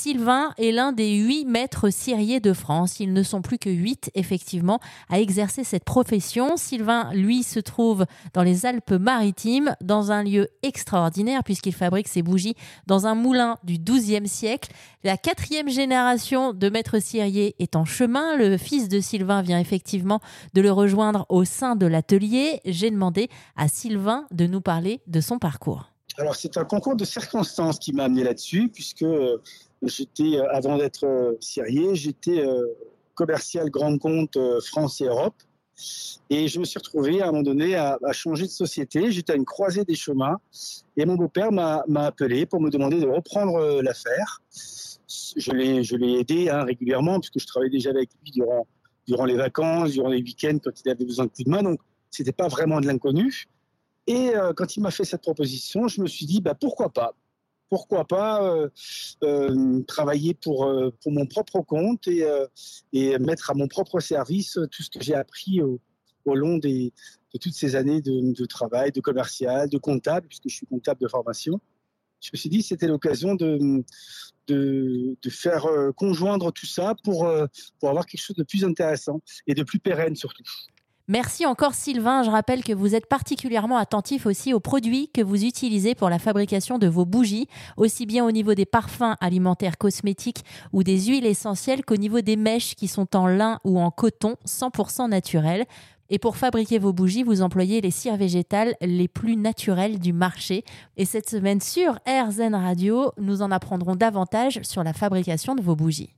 Sylvain est l'un des huit maîtres ciriers de France. Ils ne sont plus que huit, effectivement, à exercer cette profession. Sylvain, lui, se trouve dans les Alpes-Maritimes, dans un lieu extraordinaire, puisqu'il fabrique ses bougies dans un moulin du XIIe siècle. La quatrième génération de maîtres ciriers est en chemin. Le fils de Sylvain vient effectivement de le rejoindre au sein de l'atelier. J'ai demandé à Sylvain de nous parler de son parcours. Alors, c'est un concours de circonstances qui m'a amené là-dessus, puisque euh, j'étais, euh, avant d'être euh, cirier, j'étais commercial grand compte France et Europe. Et je me suis retrouvé à un moment donné à, changer de société. J'étais à une croisée des chemins et mon beau-père m'a, appelé pour me demander de reprendre l'affaire. Je l'ai, je l'ai aidé hein, régulièrement puisque je travaillais déjà avec lui durant, durant les vacances, durant les week-ends quand il avait besoin de coups de main. Donc, c'était pas vraiment de l'inconnu. Et euh, quand il m'a fait cette proposition, je me suis dit, bah, pourquoi pas? Pourquoi pas euh, euh, travailler pour, pour mon propre compte et, et mettre à mon propre service tout ce que j'ai appris au, long des, de toutes ces années de, de, travail, de commercial, de comptable, puisque je suis comptable de formation. Je me suis dit, c'était l'occasion de, de, de, faire conjoindre tout ça pour, pour avoir quelque chose de plus intéressant et de plus pérenne surtout. Merci encore Sylvain. Je rappelle que vous êtes particulièrement attentif aussi aux produits que vous utilisez pour la fabrication de vos bougies, aussi bien au niveau des parfums alimentaires cosmétiques ou des huiles essentielles qu'au niveau des mèches qui sont en lin ou en coton 100% naturel. Et pour fabriquer vos bougies, vous employez les cires végétales les plus naturelles du marché. Et cette semaine sur RZN Radio, nous en apprendrons davantage sur la fabrication de vos bougies.